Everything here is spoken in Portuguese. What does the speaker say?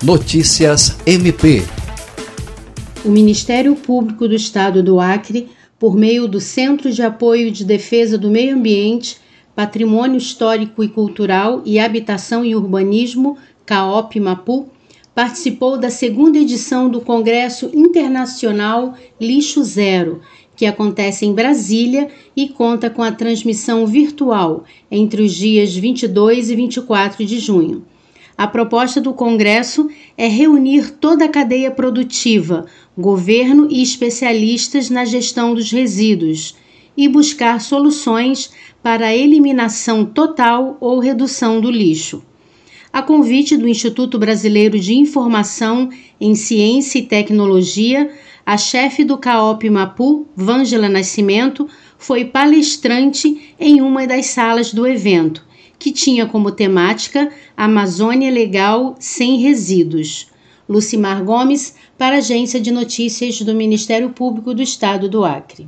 Notícias MP. O Ministério Público do Estado do Acre, por meio do Centro de Apoio de Defesa do Meio Ambiente, Patrimônio Histórico e Cultural e Habitação e Urbanismo, CAOP Mapu, participou da segunda edição do Congresso Internacional Lixo Zero, que acontece em Brasília e conta com a transmissão virtual entre os dias 22 e 24 de junho. A proposta do Congresso é reunir toda a cadeia produtiva, governo e especialistas na gestão dos resíduos e buscar soluções para a eliminação total ou redução do lixo. A convite do Instituto Brasileiro de Informação em Ciência e Tecnologia, a chefe do CAOP Mapu, Vângela Nascimento, foi palestrante em uma das salas do evento que tinha como temática Amazônia Legal sem resíduos. Lucimar Gomes, para a Agência de Notícias do Ministério Público do Estado do Acre.